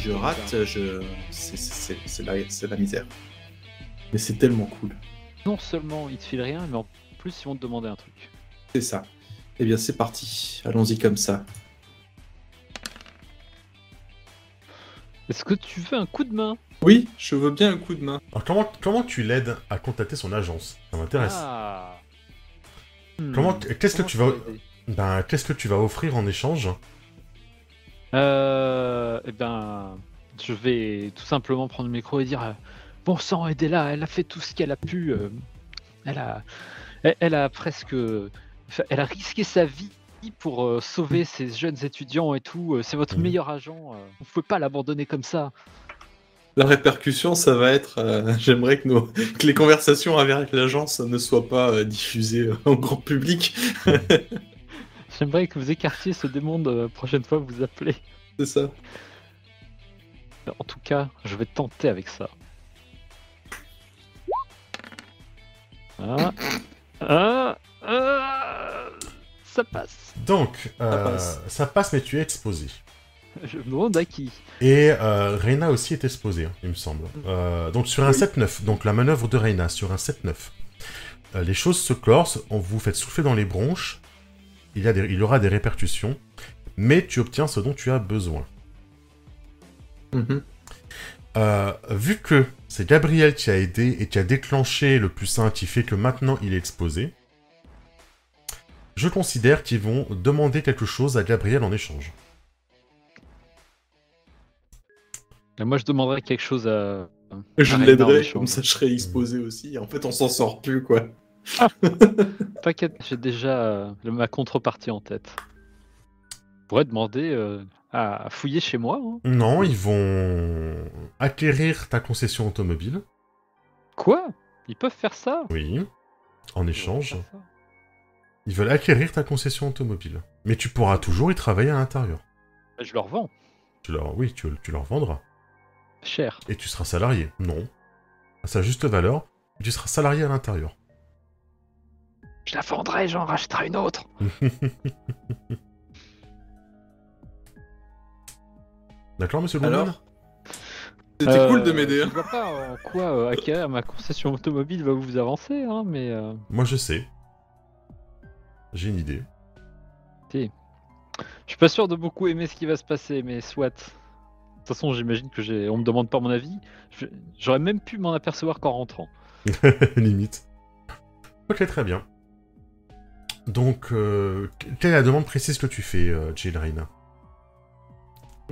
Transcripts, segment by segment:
je rate, je... c'est la... la misère. Mais c'est tellement cool. Non seulement ils te filent rien, mais en plus ils vont te demander un truc. C'est ça. Eh bien c'est parti, allons-y comme ça. Est-ce que tu veux un coup de main? Oui, je veux bien un coup de main. Alors comment, comment tu l'aides à contacter son agence? Ça m'intéresse. Ah. Comment, Hmm. qu'est-ce que tu vas, ben, qu'est-ce que tu vas offrir en échange? Euh, eh ben, je vais tout simplement prendre le micro et dire euh, Bon sang, aidez-la, elle a fait tout ce qu'elle a pu. euh, elle, a, elle, elle a presque. Elle a risqué sa vie pour euh, sauver ces jeunes étudiants et tout. euh, C'est votre Mhm. meilleur agent. euh, vous pouvez pas l'abandonner comme ça. La répercussion, ça va être. euh, J'aimerais que, nos... que les conversations avec l'agence ne soient pas euh, diffusées euh, au grand public. J'aimerais que vous écartiez ce démon de la prochaine fois que vous appelez. C'est ça. En tout cas, je vais tenter avec ça. Ah, ah, ah, ça passe. Donc, euh, passe. ça passe, mais tu es exposé. Je me demande à qui. Et euh, Reina aussi est exposée, hein, il me semble. Euh, donc sur un Oui. 7-9, donc la manœuvre de Reina sur un 7-9. euh, les choses se corsent, on vous fait souffler dans les bronches, il y, a des- il y aura des répercussions, mais tu obtiens ce dont tu as besoin. Mhm. Euh, vu que c'est Gabriel qui a aidé et qui a déclenché le plus sain qui fait que maintenant il est exposé, je considère qu'ils vont demander quelque chose à Gabriel en échange. Et moi, je demanderais quelque chose à. Je à Reina en l'aiderai, échange. comme ça je serai exposé aussi. En fait, on s'en sort plus, quoi. T'inquiète, j'ai déjà euh, ma contrepartie en tête. Je pourrais demander euh, à fouiller chez moi. hein. Non, ils vont acquérir ta concession automobile. Quoi? Ils peuvent faire ça? Oui. En échange, Ils peuvent faire ça. ils veulent acquérir ta concession automobile. Mais tu pourras toujours y travailler à l'intérieur. Bah, Je leur vends. Tu leur... Oui, tu, tu leur vendras. Cher. Et tu seras salarié. Non. À sa juste valeur, tu seras salarié à l'intérieur. Je la vendrai, j'en rachèterai une autre. D'accord, monsieur Alors C'était Euh, cool de m'aider. Je hein. vois pas en quoi euh, acquérir ma concession automobile va vous avancer, hein, mais euh, Moi, je sais. J'ai une idée. je suis pas sûr de beaucoup aimer ce qui va se passer, mais soit. De toute façon, j'imagine que j'ai. On me demande pas mon avis. Je- J'aurais même pu m'en apercevoir qu'en rentrant. Limite. Ok, très bien. Donc, euh, quelle est la demande précise que tu fais, euh, Jill Reina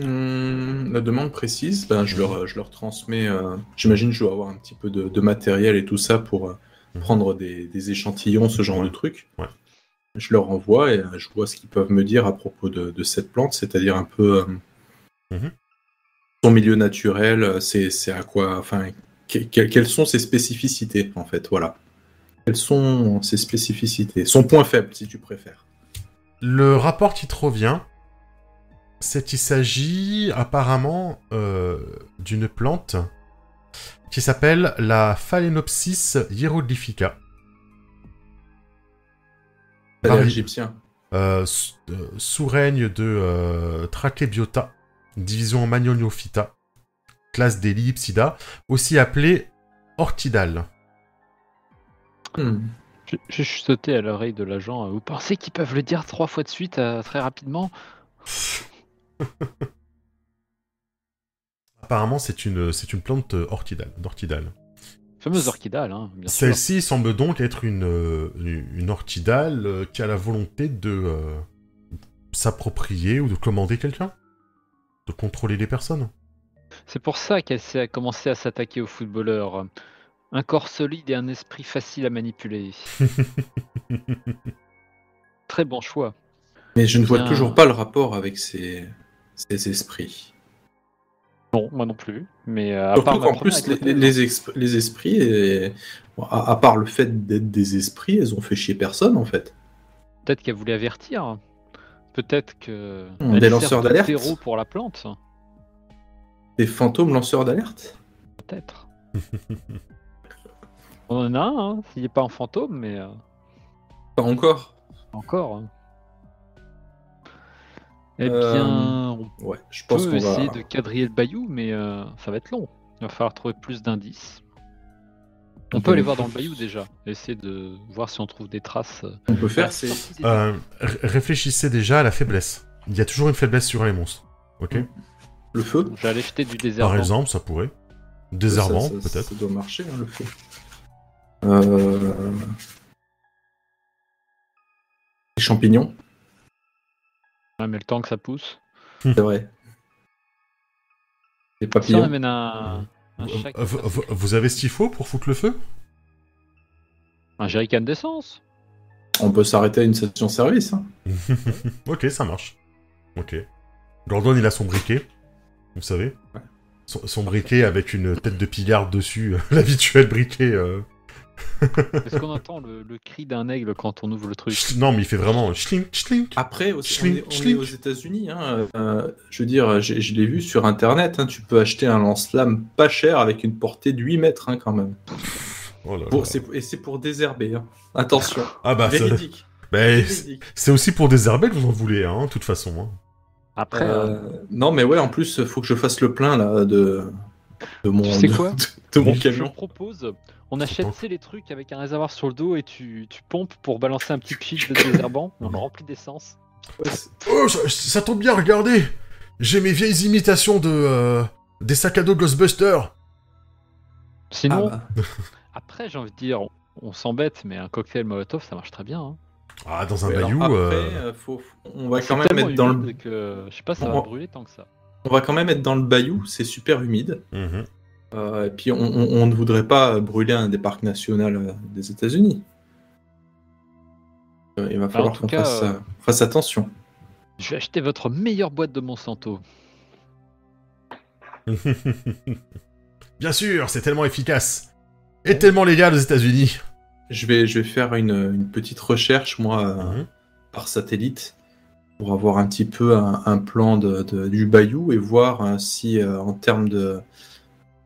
Hum, la demande précise, ben, je, leur, je leur transmets. euh, J'imagine que je dois avoir un petit peu de, de matériel et tout ça pour euh, Mhm. prendre des, des échantillons, ce genre de trucs. Ouais. Je leur envoie et je vois ce qu'ils peuvent me dire à propos de, de cette plante, c'est-à-dire un peu Mhm. son milieu naturel, c'est c'est à quoi. Enfin, que- que- quelles sont ses spécificités, en fait, voilà. Quelles sont ses spécificités Son point faible, si tu préfères. Le rapport qui te revient, c'est qu'il s'agit apparemment euh, d'une plante qui s'appelle la Phalaenopsis hieroglyphica, Vari- égyptien. euh, euh, sous règne de euh, Trachebiota, division Magnoliophyta, classe des Liipsida, aussi appelée orchidale. Hmm. J'ai chuchoté à l'oreille de l'agent. euh, Vous pensez qu'ils peuvent le dire trois fois de suite euh, très rapidement? Apparemment, c'est une, c'est une plante euh, orchidale, d'orchidale. Fameuse orchidale, hein, bien sûr. Celle-ci semble donc être une, euh, une orchidale qui a la volonté de euh, s'approprier ou de commander quelqu'un De contrôler les personnes C'est pour ça qu'elle s'est commencé à s'attaquer aux footballeurs. Un corps solide et un esprit facile à manipuler. Très bon choix. Mais je ne vois Bien. toujours pas le rapport avec ces, ces esprits. Non, moi non plus. Mais euh, à part Surtout qu'en plus, les, les exp- les esprits, et- bon, à, à part le fait d'être des esprits, elles ont fait chier personne en fait. peut-être qu'elle voulait avertir. Peut-être que. Des lanceurs d'alerte. pour la plante. Des fantômes lanceurs d'alerte? Peut-être. On en a un, hein, s'il n'est pas un fantôme, mais euh, Pas encore. encore. hein. Eh Euh, bien, on Ouais, je On pense peut qu'on va. essayer de quadriller le bayou, mais euh, ça va être long. Il va falloir trouver plus d'indices. On peut Ok. aller voir dans le bayou déjà, essayer de voir si on trouve des traces. euh. On peut faire, Ah, c'est. Euh, ré- réfléchissez déjà à la faiblesse. Il y a toujours une faiblesse sur les monstres. Ok Mm. Le feu J'allais jeter du désert. Par exemple, ça pourrait. Désherbant, Ça- ça- peut-être. Ça doit marcher, hein, le feu. Euh... Les champignons, mais le temps que ça pousse. c'est vrai. On papillons. amène un, un Euh, chac- vous, vous- vous avez ce qu'il faut pour foutre le feu? Un jerrycan d'essence. On peut s'arrêter à une station-service. hein. Ok, ça marche. Ok. Gordon, il a son briquet. Vous savez Ouais. son, son briquet avec une tête de pigarde dessus. L'habituel briquet. euh. Est-ce qu'on entend le, le cri d'un aigle quand on ouvre le truc Non, mais il fait vraiment schlink, schlink. Après, aussi, on Schlink, est, on est schlink. aux États-Unis. hein, euh, je veux dire, je l'ai vu sur Internet. hein, tu peux acheter un lance-flamme pas cher avec une portée de 8 mètres hein, quand même. Oh là là. Pour- c'est- et c'est pour désherber. hein. Attention. Ah bah, Véridique. c'est Véridique. c'est aussi pour désherber que vous en voulez, hein, de toute façon. hein. Après, euh, Euh, non, mais ouais, en plus, faut que je fasse le plein là de, de mon, Tu sais de- quoi de, mon je camion. propose, on achète Attends. tu sais, les trucs avec un réservoir sur le dos et tu, tu pompes pour balancer un petit shield de désherbant. On le remplit d'essence. C'est- Oh, ça, ça tombe bien, regardez J'ai mes vieilles imitations de... euh, des sacs à dos Ghostbusters Sinon, Ah, bah. après, j'ai envie de dire, on, on s'embête, mais un cocktail Molotov, ça marche très bien. hein. Ah, dans un Ouais, bayou... après, euh, euh, faut- on va quand même être dans le, que je sais pas, ça On va va- brûler tant que ça. on va quand même être dans le bayou. C'est super humide. mhm. Euh, et puis on, on- on ne voudrait pas brûler un des parcs nationaux euh, des États-Unis. Euh, il va falloir tout qu'on fasse, euh, fasse attention. Je vais acheter votre meilleure boîte de Monsanto. Bien sûr, c'est tellement efficace Et tellement légal aux États-Unis Je vais, je vais faire une, une petite recherche moi euh, Mhm. par satellite pour avoir un petit peu un, un plan de, de- du bayou et voir euh, si euh, en termes de...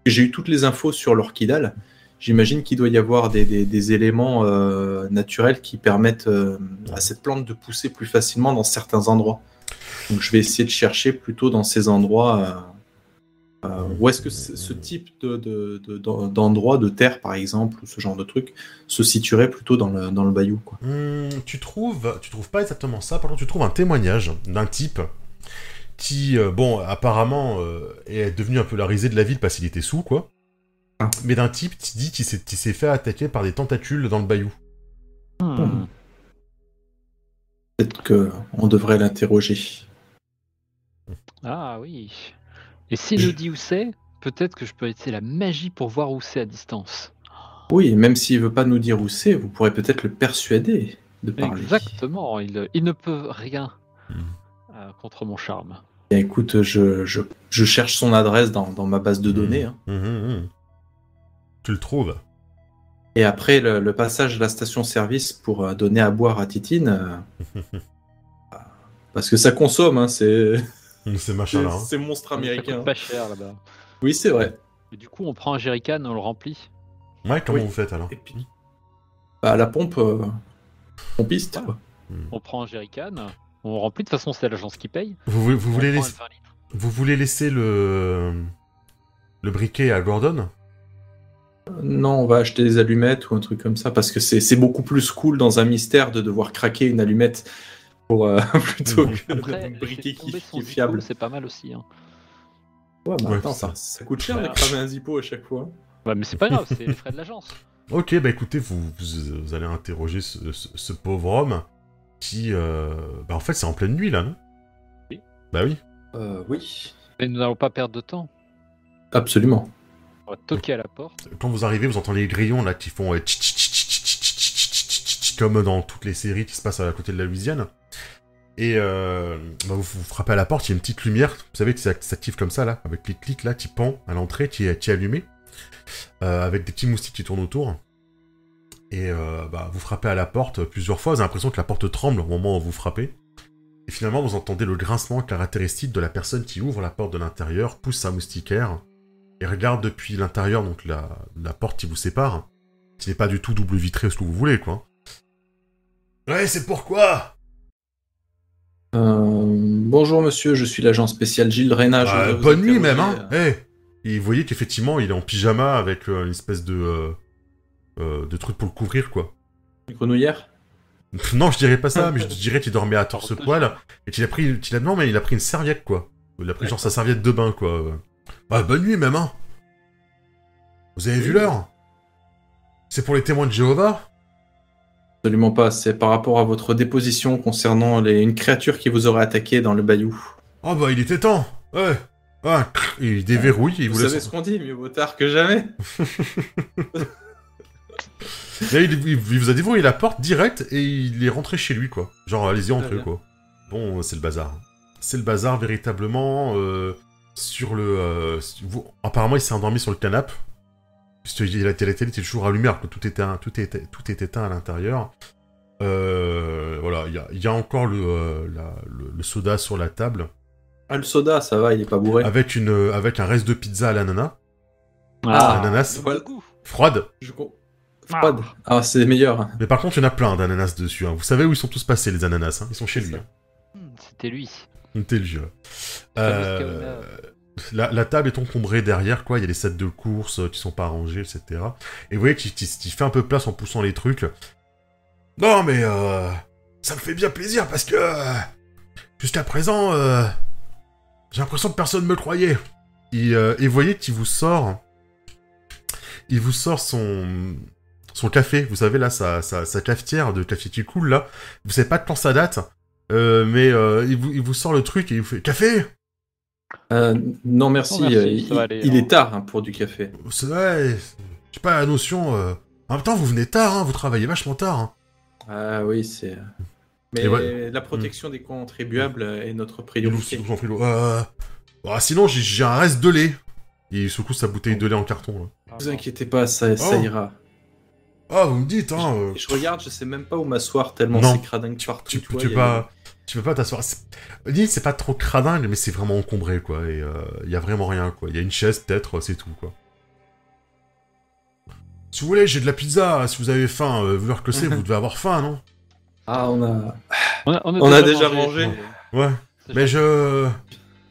J'ai eu toutes les infos sur l'orchidale. J'imagine qu'il doit y avoir des, éléments euh, naturels qui permettent euh, à cette plante de pousser plus facilement dans certains endroits. Donc je vais essayer de chercher plutôt dans ces endroits euh, où est-ce que ce type de- de- de- d'en- d'endroit, de terre par exemple, ou ce genre de truc, se situerait plutôt dans le, dans le bayou. Quoi. Hmm, tu trouves, tu trouves pas exactement ça, par tu trouves un témoignage d'un type qui, euh, bon, apparemment euh, est devenu un peu la risée de la ville parce qu'il était sous, quoi. Ah. Mais d'un type qui dit qu'il s'est qu'il s'est fait attaquer par des tentacules dans le bayou. Hmm. Peut-être qu'on devrait l'interroger. Ah oui. Et s'il nous dit où c'est, peut-être que je peux utiliser la magie pour voir où c'est à distance. Oui, même s'il veut pas nous dire où c'est, vous pourrez peut-être le persuader de parler. Exactement, il, il ne peut rien Hmm. Euh, contre mon charme. Bien, écoute, je, je, je cherche son adresse dans, dans ma base de données. hein. Mhm, mhm. Tu le trouves Et après, le, le passage de la station-service pour euh, donner à boire à Titine, euh, parce que ça consomme, hein, c'est Ces c'est machins-là. hein. c'est monstre Ça américain. coûte pas cher là-bas. Oui, c'est vrai. Et du coup, on prend un jerrycan, on le remplit. Ouais, comment Oui. vous faites alors Et puis, bah, la pompe, euh, pompiste, quoi. On prend un jerrycan, on remplit. De toute façon, c'est l'agence qui paye. vous, voulez- vous laisser, un 20 litres. vous voulez laisser le, le briquet à Gordon? Non, on va acheter des allumettes ou un truc comme ça, parce que c'est c'est beaucoup plus cool dans un mystère de devoir craquer une allumette pour, euh, plutôt que Après, un briquet qui, qui est fiable. c'est pas mal aussi. hein. Ouais, mais Ouais, attends, ça- ça, coûte cher de cramer un zippo à chaque fois. Ouais, mais c'est pas grave, c'est les frais de l'agence. Ok, bah écoutez, vous, vous, vous allez interroger ce, ce- ce pauvre homme qui... Bah, en fait, c'est en pleine nuit, là, non Oui. Bah oui. oui. Mais nous n'allons pas perdre de temps. Absolument. On va toquer à la porte. Quand vous arrivez, vous entendez les grillons, là, qui font... comme dans toutes les séries qui se passent à côté de la Louisiane. Et vous, frappez à la porte, il y a une petite lumière, vous savez, qui s'active comme ça, là, avec les clics, là, qui pend à l'entrée, qui, est allumée, avec des petits moustiques qui tournent autour. Et euh, bah, vous frappez à la porte plusieurs fois, vous avez l'impression que la porte tremble au moment où vous frappez. Et finalement, vous entendez le grincement caractéristique de la personne qui ouvre la porte de l'intérieur, pousse sa moustiquaire, et regarde depuis l'intérieur, donc la, la porte qui vous sépare, qui n'est pas du tout double vitrée, ce que vous voulez, quoi. Ouais, c'est pourquoi? Euh, Bonjour monsieur, je suis l'agent spécial Gilles Reyna. je Ah, voudrais vous bonne nuit même, hein euh, Eh Et vous voyez qu'effectivement, il est en pyjama avec une espèce de... euh, de truc pour le couvrir, quoi. une grenouillère non, je dirais pas ça, mais je dirais qu'il dormait à torse-poil, et qu'il a pris... qu'il a... Non, mais il a pris une serviette, quoi. Il a pris genre sa serviette de bain, quoi. Bah, bonne nuit même, hein Vous avez vu l'heure? C'est pour les témoins de Jéhovah? Absolument pas, c'est par rapport à votre déposition concernant les... une créature qui vous aurait attaqué dans le bayou. Oh bah, il était temps Ouais Ah, il déverrouille il Vous vous, savez laisse... ce qu'on dit, mieux vaut tard que jamais. Là, il, il- il vous a déverrouillé la porte direct et il est rentré chez lui, quoi. Genre, allez-y, entrez, quoi. Bon, c'est le bazar. C'est le bazar, véritablement. euh, sur le... euh, vous- Apparemment, il s'est endormi sur le canapé. Puisque la, la télé était toujours allumée, alors que tout était, un- tout était, tout était éteint à l'intérieur. Euh, voilà, il y a, il y a encore le, euh, la- le, le soda sur la table, Ah, le soda, ça va, il est pas bourré. avec, une, avec un reste de pizza à l'ananas, Ah, ananas, voilà. froide. Je com- Froide. Ah, c'est meilleur. Mais par contre, il y en a plein d'ananas dessus. hein. Vous savez où ils sont tous passés, les ananas hein Ils sont chez lui. hein. Hmm, C'était lui. Vieux. Fameuse Euh, la, la table est encombrée derrière, quoi. Il y a les sets de courses euh, qui sont pas rangés, etc. Et vous voyez qu'il fait un peu place en poussant les trucs. Non, mais euh, ça me fait bien plaisir parce que euh, jusqu'à présent, euh, j'ai l'impression que personne me croyait. Et, euh, et vous voyez qu'il vous sort, il vous sort son son café. Vous savez là, sa, sa, sa cafetière de café qui coule là. Vous savez pas de quand ça date. euh, mais euh, il, vous, il vous sort le truc et il vous fait café Euh, non, merci. Oh, merci, euh, il, aller, hein. est tard hein, pour du café. C'est vrai, j'ai pas la notion. euh. En même temps, vous venez tard, hein, vous travaillez vachement tard. hein. Ah oui, c'est. Mais ouais. la protection des contribuables est notre priorité. Euh... bah, sinon, j'ai- j'ai un reste de lait. Il secoue sa bouteille de lait en carton. Là. Ne vous inquiétez pas, ça, ça Oh. ira. Ah, vous me dites, hein. euh, Je regarde, je sais même pas où m'asseoir tellement c'est cradingue partout. tu, vois, tu il y peux a- pas, tu peux pas t'asseoir. L'île, c'est pas trop cradingue, mais c'est vraiment encombré, quoi. Et il y a vraiment rien, quoi. Il y a une chaise, peut-être, c'est tout, quoi. Si vous voulez, j'ai de la pizza. Si vous avez faim, euh, vu l'heure que c'est, vous devez avoir faim, non? Ah, on a. On a, On a déjà mangé. Ouais. Mais je.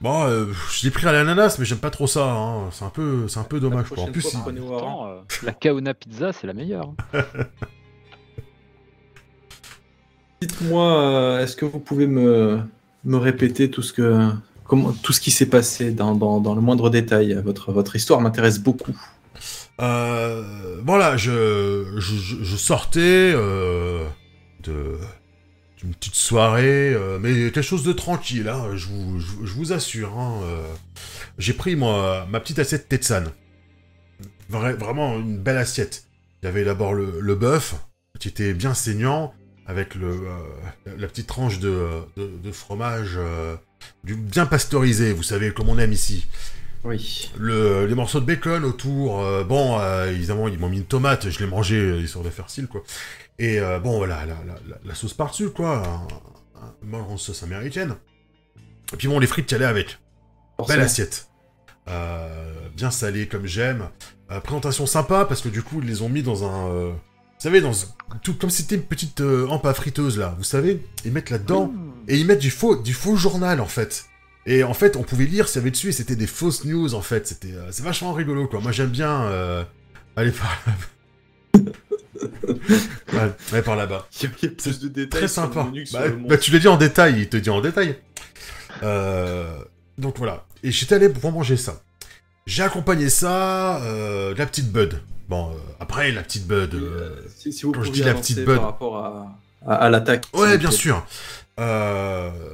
Bon, euh, je l'ai pris à l'ananas, mais j'aime pas trop ça. Hein. C'est un peu, c'est un peu dommage. Quoi. En plus, fois, il- prenez au Pourtant, euh, la Kaona Pizza, c'est la meilleure. Dites-moi, euh, est-ce que vous pouvez me, me répéter tout ce que. Comment, tout ce qui s'est passé dans, dans, dans le moindre détail? Votre, votre histoire m'intéresse beaucoup. Euh, voilà, je, je, je- je sortais euh, de d'une petite soirée, euh, mais quelque chose de tranquille, hein, je, vous, je, vous- assure. hein, euh. J'ai pris moi ma petite assiette Tetsan. Vra- vraiment une belle assiette. Il y avait d'abord le, le bœuf, qui était bien saignant, avec le, euh, la petite tranche de, fromage bien pasteurisé, vous savez, comme on aime ici Oui. le, les morceaux de bacon autour. euh, bon, euh, évidemment, ils m'ont mis une tomate, je l'ai mangé, euh, histoire de faire style, quoi. Et euh, bon, voilà, la, la, la- la sauce par-dessus, quoi. Un, un, une bonne sauce américaine. Et puis bon, les frites qui allaient avec. Belle assiette. Bien salée comme j'aime. Présentation sympa, parce que du coup, ils les ont mis dans un... vous savez, dans tout comme si c'était une petite euh, à friteuse, là. Vous savez Ils mettent là-dedans... Mmh. Et ils mettent du faux, du faux journal en fait. Et en fait, on pouvait lire y avait dessus et c'était des fausses news en fait. C'était, euh, c'est vachement rigolo quoi. Moi j'aime bien euh, aller par là-bas. ouais, aller par là-bas. Il y a- plus de détails Très sur le sympa. menu que sur Bah, le bah, tu l'as dit en détail, il te dit en détail. Euh, donc voilà. Et j'étais allé pour manger ça. J'ai accompagné ça, euh, de la petite Bud. Bon, euh, après la petite Bud. Euh, euh, si, si vous quand je dis la petite Bud. par rapport à, à, à l'attaque. Ouais, bien sûr. Euh,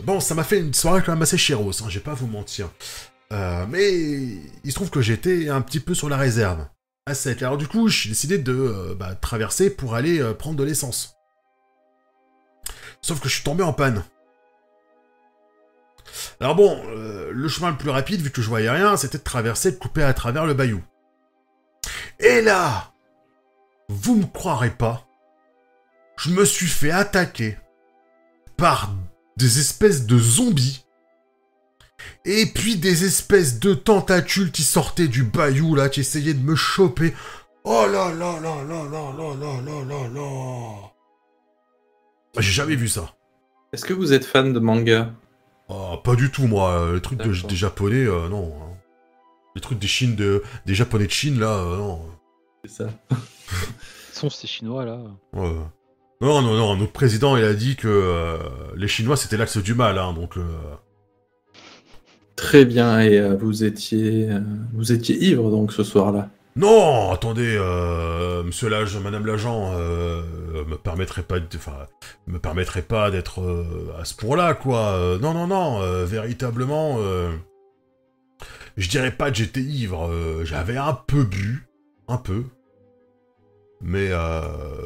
bon, ça m'a fait une soirée quand même assez chéros, hein, je vais pas vous mentir. Euh, mais il se trouve que j'étais un petit peu sur la réserve. À sec. Alors du coup, j'ai décidé de euh, bah, traverser pour aller euh, prendre de l'essence. Sauf que je suis tombé en panne. Alors bon, euh, le chemin le plus rapide, vu que je voyais rien, c'était de traverser, de couper à travers le bayou. Et là, vous me croirez pas, je me suis fait attaquer par des espèces de zombies. Et puis des espèces de tentacules qui sortaient du bayou là, qui essayaient de me choper. Oh là là là là là là là là là là. J'ai jamais vu ça. Est-ce que vous êtes fan de manga Oh, pas du tout, moi. Les trucs de- des japonais, euh, non. hein. Les trucs des Chines de, des japonais de Chine, là, euh, non. C'est ça. Ils sont ces Chinois là. Ouais. Non, non, non, notre président, il a dit que euh, les Chinois, c'était l'axe du mal, hein, donc... euh, Très bien. Et euh, vous étiez, euh, vous étiez ivre donc ce soir-là. Non, attendez, monsieur l'agent, madame l'agent, me permettrait pas, de, enfin, me permettrait pas d'être à ce point-là, quoi. Non, non, non, véritablement, je dirais pas que j'étais ivre. J'avais un peu bu, un peu, mais euh,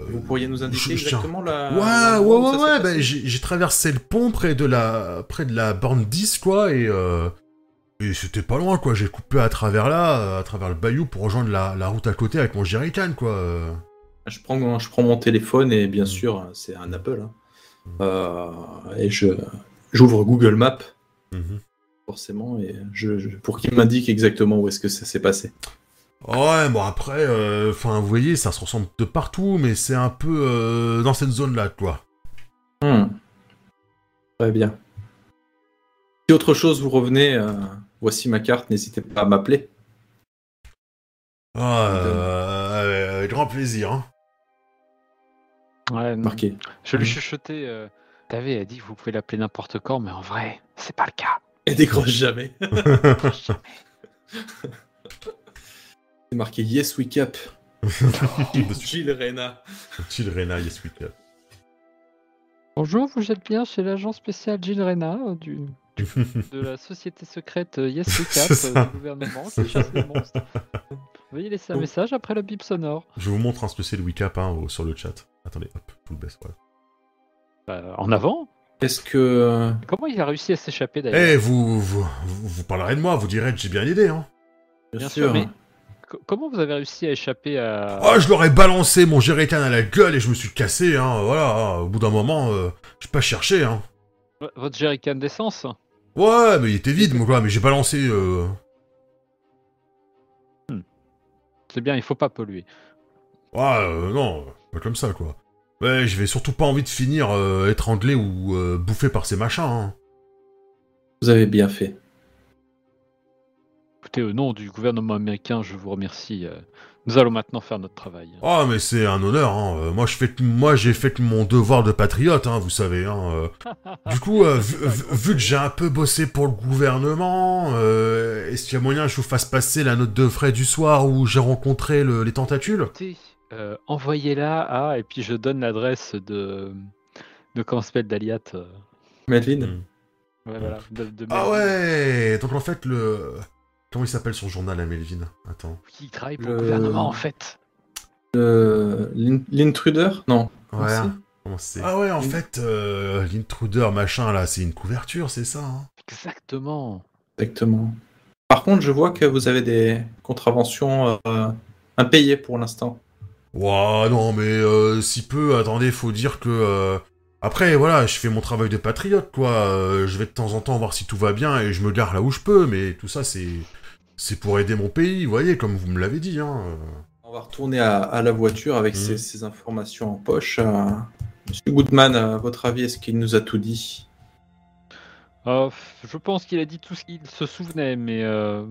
Vous pourriez nous indiquer je- je tiens- exactement la. Ouais, ouais, ouais, ouais, ben, j'ai traversé le pont près de la, près de la borne 10, quoi, et, euh, et c'était pas loin, quoi. J'ai coupé à travers là, à travers le bayou pour rejoindre la, la route à côté avec mon jerrycan, quoi. Je prends, je prends mon téléphone et bien Mm. sûr, c'est un Apple. hein. Mm. Euh, et je j'ouvre Google Maps Mhm. forcément et je, je- pour qu'il m'indique exactement où est-ce que ça s'est passé. Ouais, bon après, euh, enfin, vous voyez, ça se ressemble de partout, mais c'est un peu euh, dans cette zone-là, quoi. Hmm. Très bien. Si autre chose vous revenez, euh, voici ma carte. N'hésitez pas à m'appeler. Ah, euh, avec grand plaisir. Hein. Ouais. Marqué. Je lui Mhm. chuchotais. Euh, T'avais a dit que vous pouvez l'appeler n'importe quand, mais en vrai, c'est pas le cas. Et décroche jamais. C'est marqué Yes We Cap. Gilles Reyna. Chill Rena, yes, we can. Bonjour, vous êtes bien chez l'agent spécial Gilles Reyna euh, du, de la société secrète euh, Yes We Cap euh, du gouvernement qui chasse les monstres. Veuillez laisser un message après le bip sonore. Je vous montre un spécial Wicap hein, au- sur le chat. Attendez, hop, tout le baisse, voilà. Bah, en avant Est-ce que. Comment il a réussi à s'échapper Eh, d'ailleurs vous, vous, vous, vous parlerez de moi, vous direz que j'ai bien aidé, hein. Bien sûr, mais- Co- Comment vous avez réussi à échapper à. Oh, je leur ai balancé mon jerrycan à la gueule et je me suis cassé, hein, voilà. hein. Au bout d'un moment, euh, j'ai pas cherché, hein. V- Votre jerrycan d'essence Ouais, mais il était vide, moi, quoi, mais j'ai balancé... Euh... C'est bien, il faut pas polluer. Ouais, euh, non, pas comme ça, quoi. Ouais, j'avais surtout pas envie de finir euh, étranglé ou euh, bouffé par ces machins, hein. Vous avez bien fait. Écoutez, au nom du gouvernement américain, je vous remercie. euh, Nous allons maintenant faire notre travail. Oh, mais c'est un honneur, hein. Euh, Moi, je fais, moi, j'ai fait mon devoir de patriote, hein, vous savez, hein. euh. Du coup, euh, vu, que j'ai un peu bossé pour le gouvernement, euh, est-ce qu'il y a moyen que je vous fasse passer la note de frais du soir où j'ai rencontré le- les tentacules? Euh, envoyez-la à. Et puis je donne l'adresse de. de comment s'appelle d'Aliat. euh, Madeline. Ouais, voilà. De, de Ah Melvin, ouais Donc en fait, le... Comment il s'appelle son journal à Melvin? Attends. Qui travaille pour Le- gouvernement en fait. Le- L'intruder? Non. Ouais. Merci. Comment c'est? Ah ouais, en fait, euh, l'intruder, machin, là, c'est une couverture, c'est ça hein? Exactement. Exactement. Par contre, je vois que vous avez des contraventions euh, impayées pour l'instant. Ouah, non, mais euh, si peu, attendez, faut dire que... euh, Après, voilà, je fais mon travail de patriote, quoi. euh, je vais de temps en temps voir si tout va bien et je me gare là où je peux, mais tout ça, c'est... C'est pour aider mon pays, vous voyez, comme vous me l'avez dit, hein. euh. On va retourner à, à la voiture avec Mhm. ces, ces informations en poche. euh. Monsieur Goodman, à votre avis, est-ce qu'il nous a tout dit? Euh, je pense qu'il a dit tout ce qu'il se souvenait, mais euh,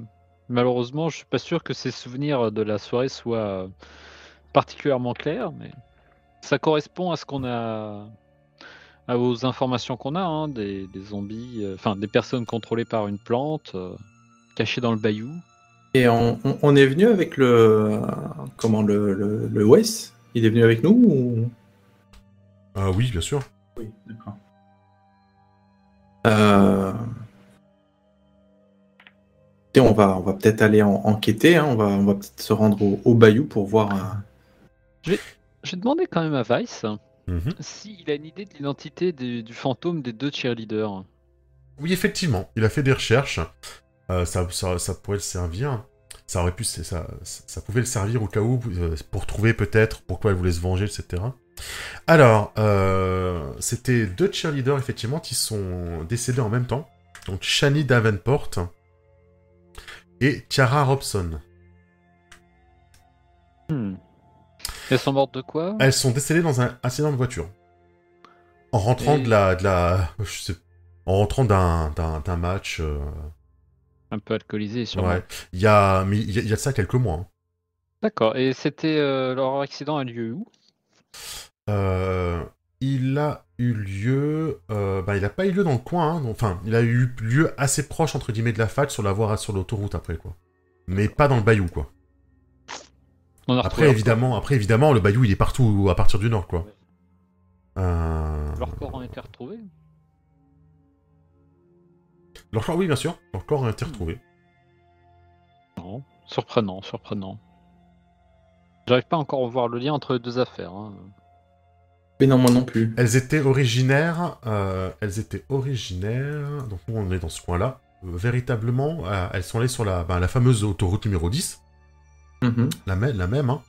malheureusement, je suis pas sûr que ses souvenirs de la soirée soient euh, particulièrement clairs. Mais ça correspond à ce qu'on a, à aux informations qu'on a, hein, des, des zombies, euh, enfin des personnes contrôlées par une plante, cachées dans le bayou. Et on, on- on est venu avec le. Comment le, le, le Wes Il est venu avec nous ou... Ah oui, bien sûr. Oui, d'accord. Euh... et on va, on va peut-être aller en- enquêter, hein, on va, on va peut-être se rendre au, au bayou pour voir. euh, J'ai demandé quand même à Vice Mhm. s'il a une idée de l'identité du fantôme des deux cheerleaders. Oui, effectivement, il a fait des recherches. Euh, ça, ça, ça pourrait le servir. Ça aurait pu, ça, pouvait le servir au cas où, euh, pour trouver peut-être pourquoi elle voulait se venger, etc. Alors, euh, c'était deux cheerleaders, effectivement, qui sont décédés en même temps. Donc, Shani Davenport et Tiara Robson. Hmm. Elles sont mortes de quoi? Elles sont décédées dans un accident de voiture. En rentrant Et- de la, de la, je sais- en en rentrant d'un, match. euh, Un peu alcoolisé, sûrement. ouais. Il y a, mais il y a, il y a de ça quelques mois. hein. D'accord. Et c'était euh, leur accident a lieu où? Euh, il a eu lieu. euh, bah, il a pas eu lieu dans le coin. hein, donc- Enfin, il a eu lieu assez proche entre guillemets de la fac sur la voie sur l'autoroute après quoi. Mais pas dans le bayou quoi. On a retrouvé Après évidemment, après évidemment, le bayou il est partout à partir du nord quoi. Ouais. Leur corps ont été retrouvés Leur corps, oui bien sûr. Leur corps a été retrouvé. Non. Surprenant, surprenant. J'arrive pas encore à voir le lien entre les deux affaires. hein. Mais non, moi non plus. Elles étaient originaires. euh, elles étaient originaires. Donc nous on est dans ce coin-là. Euh, véritablement, euh, elles sont allées sur la, la fameuse autoroute numéro 10. Mhm. la, même, la même, hein.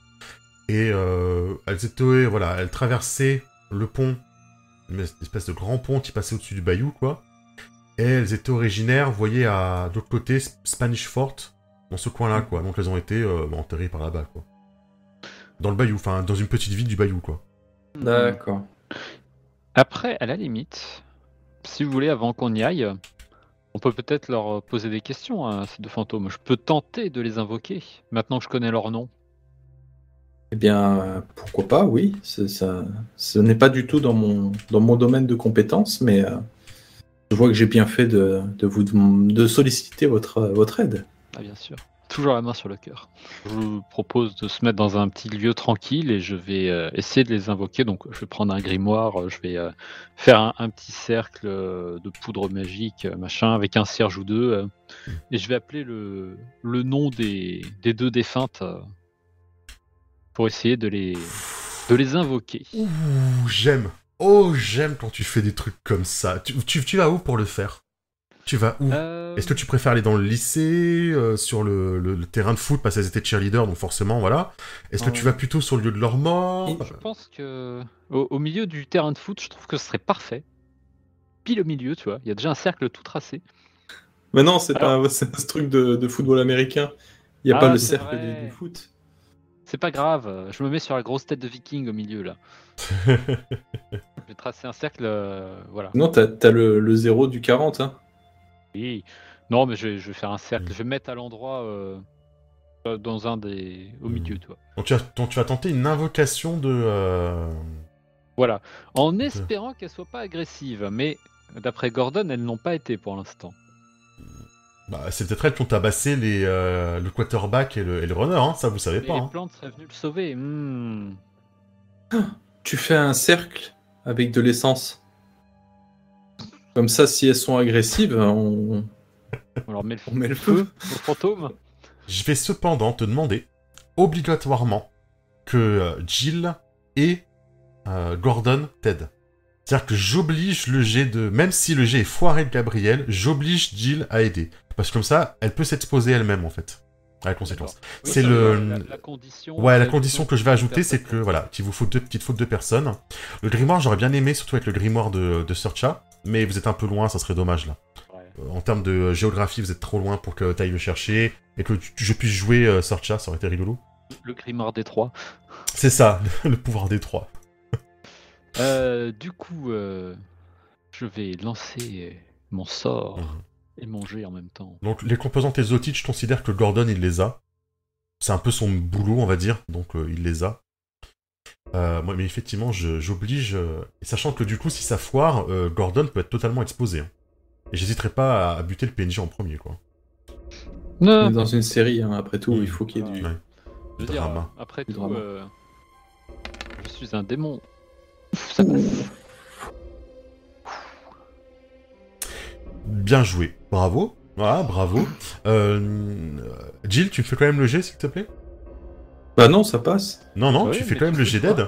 Et euh, elles étaient, voilà, elles traversaient le pont, une espèce de grand pont qui passait au-dessus du bayou, quoi. Et elles étaient originaires, vous voyez, à d'autre côté, Sp- Spanish Fort, dans ce coin-là, quoi. Donc elles ont été euh, enterrées par là-bas, quoi. Dans le bayou, enfin, dans une petite ville du bayou, quoi. D'accord. Après, à la limite, si vous voulez, avant qu'on y aille, on peut peut-être leur poser des questions à ces deux fantômes. Je peux tenter de les invoquer, maintenant que je connais leur nom. Eh bien, pourquoi pas, oui. Ça, ce n'est pas du tout dans mon, dans mon domaine de compétences, mais euh, je vois que j'ai bien fait de, de vous de solliciter votre, votre aide. Ah, bien sûr. Toujours la main sur le cœur. Je vous propose de se mettre dans un petit lieu tranquille et je vais euh, essayer de les invoquer. Donc, je vais prendre un grimoire, euh, je vais euh, faire un, un petit cercle euh, de poudre magique, machin, avec un cierge ou deux. euh, et je vais appeler le, le nom des, des deux défuntes euh, pour essayer de les, de les invoquer. Ouh, j'aime. Oh, j'aime quand tu fais des trucs comme ça. Tu, tu, tu vas où pour le faire? Tu vas où? Euh, Est-ce que tu préfères aller dans le lycée, euh, sur le, le- le terrain de foot, parce qu'elles étaient cheerleaders, donc forcément, voilà. Est-ce que tu vas plutôt sur le lieu de leur mort? Et- Je pense que au, au milieu du terrain de foot, je trouve que ce serait parfait. Pile au milieu, tu vois. Il y a déjà un cercle tout tracé. Mais non, c'est Alors- pas ce truc de, de football américain. Il n'y a Ah, pas le cercle du foot. C'est pas grave, je me mets sur la grosse tête de viking au milieu là. Je vais tracer un cercle, euh, voilà. Non, t'as as le, le zéro du 40. Hein. Oui. Non, mais je vais, je vais faire un cercle. Mm. Je vais me mettre à l'endroit euh, euh, dans un des. au Mm. milieu, tu vois. donc, tu vas, donc tu vas tenter une invocation de... euh, Voilà. En espérant qu'elle soit pas agressive, mais d'après Gordon, elles n'ont pas été pour l'instant. Bah, c'est peut-être elles qui ont tabassé les, euh, le quarterback et le, et le runner, hein, ça vous savez Mais pas. les hein. plantes seraient venues le sauver. Hmm. Tu fais un cercle avec de l'essence. Comme ça, si elles sont agressives, on, On leur met le, on met le feu. au fantôme. Je vais cependant te demander, obligatoirement, que euh, Jill et euh, Gordon t'aident. C'est-à-dire que j'oblige le jet de... Même si le jet est foiré de Gabriel, j'oblige Jill à aider. Parce que comme ça, elle peut s'exposer elle-même, en fait. À la conséquence. Oui, C'est le- La, la condition. Ouais, la condition que je vais ajouter, c'est que, voilà, qu'il vous faut deux petites fautes de personnes. Le grimoire, j'aurais bien aimé, surtout avec le grimoire de, de Searcha, mais vous êtes un peu loin, ça serait dommage, là. Ouais. Euh, En termes de géographie, vous êtes trop loin pour que tu ailles le chercher, et que je puisse jouer euh, Searcha, ça aurait été rigolo. Le grimoire des trois. C'est ça, le pouvoir des trois. Euh, du coup, euh, je vais lancer mon sort Mhm. Et manger en même temps. Donc les composantes exotiques, je considère que Gordon, il les a. C'est un peu son boulot, on va dire, donc euh, il les a. Euh, moi, mais effectivement, j'oblige... euh, sachant que du coup, si ça foire, euh, Gordon peut être totalement exposé. hein. Et j'hésiterai pas à, à buter le PNJ en premier, quoi. On Non, est dans une série, hein, après tout, il faut qu'il y ait du. Ouais. je veux dire, drama. après Du tout, drama. euh, je suis un démon. Ça passe. Bien joué. Bravo. Voilà, bravo. Euh, Jill, tu me fais quand même le jet, s'il te plaît? Bah non, ça passe. Non, non, Ouais, tu fais quand même le jet d'aide.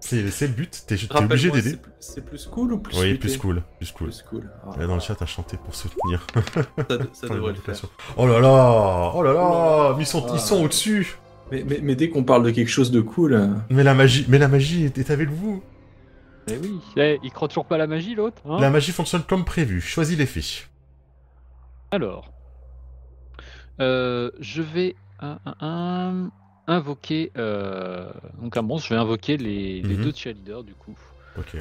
C'est c'est le but, t'es t'es obligé d'aider. c'est plus- C'est plus cool ou plus Oui, plus cool, plus cool. Plus cool. Ah, Et dans le chat, t'as chanté pour soutenir. ça, ça devrait le faire. Oh là là Oh là là Mais ils sont, Ah. ils sont au-dessus Mais, mais, mais dès qu'on parle de quelque chose de cool, euh, Mais la magie, mais la magie est, est avec vous Mais oui, eh, il croit toujours pas la magie l'autre. hein La magie fonctionne comme prévu. Choisis les fiches. Alors, euh, je vais un- un- un- invoquer euh, donc un monstre. Je vais invoquer les, les Mhm. deux cheerleaders du coup. Ok.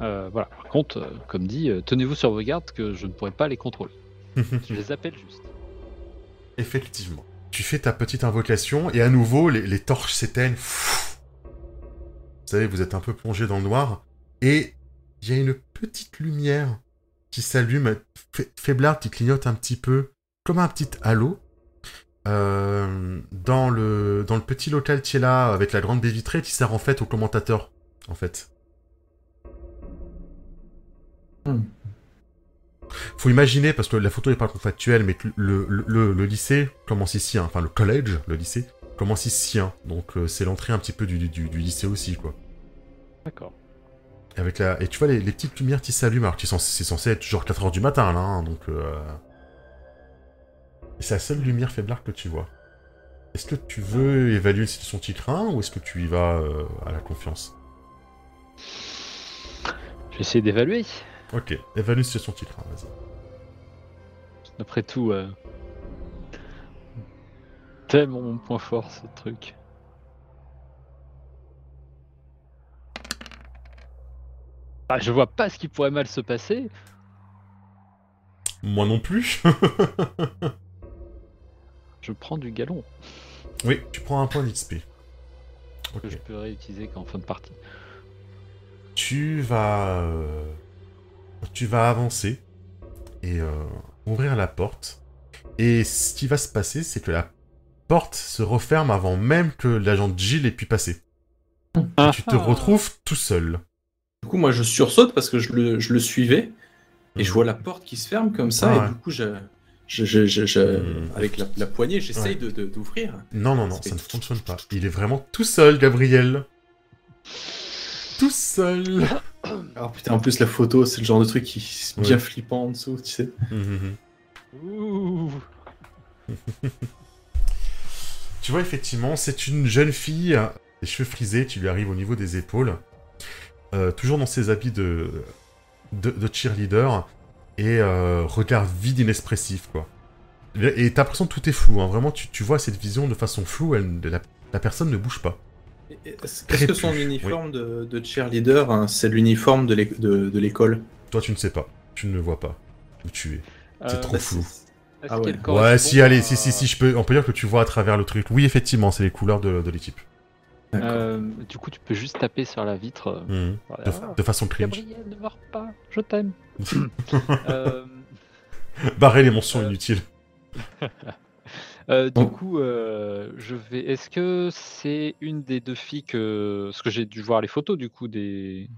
Euh, voilà. Par contre, comme dit, tenez-vous sur vos gardes que je ne pourrai pas les contrôler. je les appelle juste. Effectivement. Tu fais ta petite invocation et à nouveau les, les torches s'éteignent. Vous savez, vous êtes un peu plongé dans le noir et il y a une petite lumière qui s'allume, fa- faiblarde, qui clignote un petit peu, comme un petit halo. Euh, dans, le, dans le petit local qui est là, avec la grande baie vitrée, qui sert en fait au commentateur, en fait. Hmm. Faut imaginer, parce que la photo n'est pas contractuelle, mais que le, le, le- le lycée commence ici, hein, enfin le collège, le lycée, commence ici, hein. donc euh, c'est l'entrée un petit peu du, du, du lycée aussi, quoi. D'accord. Avec la... Et tu vois les, les petites lumières qui s'allument, alors que c'est censé, être genre 4h du matin, là, hein, donc... Euh... C'est la seule lumière faiblarde que tu vois. Est-ce que tu veux évaluer une situation qui craint, ou est-ce que tu y vas euh, à la confiance? Je vais essayer d'évaluer. Ok, évalue une situation qui craint, vas-y. Après tout. Tellement mon point fort ce truc. Ah, je vois pas ce qui pourrait mal se passer. Moi non plus Je prends du galon Oui, tu prends un point d'XP. Que je peux réutiliser qu'en fin de partie. tu vas euh, tu vas avancer et euh, ouvrir la porte et ce qui va se passer c'est que la porte se referme avant même que l'agent Jill ait pu passer Ah, tu te retrouves tout seul Du coup, moi, je sursaute parce que je le, je le suivais et je Mhm. vois la porte qui se ferme comme ça. Ah et ouais. du coup, je, je, je, je- je- Mhm. avec la, la poignée, j'essaye Ouais. de- de- d'ouvrir. non non non ça ne fonctionne pas il est vraiment tout seul Gabriel tout seul Alors putain, en plus, la photo, c'est le genre de truc qui est bien Ouais. flippant en dessous, tu sais. Mhm. Ouh. Tu vois, effectivement, c'est une jeune fille, euh, les cheveux frisés, qui lui arrivent au niveau des épaules, euh, toujours dans ses habits de, de, de cheerleader, et euh, regard vide, inexpressif, quoi. Et t'as l'impression que tout est flou, hein. vraiment, tu, tu vois cette vision de façon floue, elle, la, la personne ne bouge pas. Est-ce que son uniforme de, de cheerleader, hein, c'est l'uniforme de l'é- de de l'école? Toi, tu ne sais pas, tu ne le vois pas où tu es. C'est Euh, trop Bah, flou. Est-ce Ah ouais. si, allez, à- si, si, si, je peux, on peut dire que tu vois à travers le truc. Oui, effectivement, c'est les couleurs de, de l'équipe. Euh, du coup, tu peux juste taper sur la vitre. euh, Mhm. voilà. De, de façon cringe. Gabriel, ne meurs pas, je t'aime. Euh, Barrer les mentions Euh, inutiles. euh, du Bon. coup, euh, je vais. Est-ce que c'est une des deux filles que. Parce que j'ai dû voir les photos du coup des...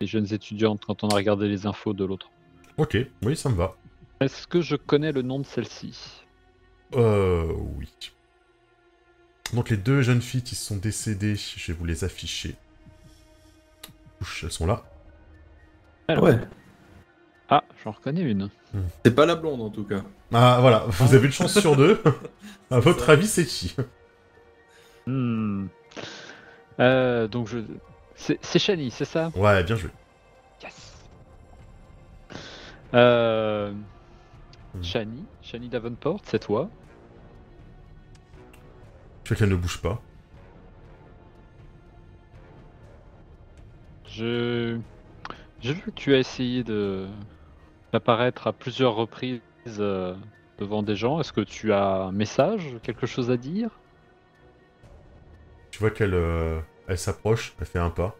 des jeunes étudiantes quand on a regardé les infos de l'autre? Ok, oui, ça me va. Est-ce que je connais le nom de celle-ci? Euh, oui. Donc les deux jeunes filles qui sont décédées, je vais vous les afficher. Ouch, elles sont là. Alors, Ouais, Ah, j'en reconnais une. c'est pas la blonde en tout cas. Ah, voilà, vous avez une chance sur deux. À votre ça. avis, c'est qui? Hmm. Euh, donc je. C'est c'est Shani, c'est ça? Ouais, bien joué. Yes euh... Hmm. Shani, Shani Davenport, c'est toi. Tu vois qu'elle ne bouge pas. Je. J'ai vu que tu as essayé de d'apparaître à plusieurs reprises euh, devant des gens. Est-ce que tu as un message, quelque chose à dire? Tu vois qu'elle euh, elle s'approche, elle fait un pas.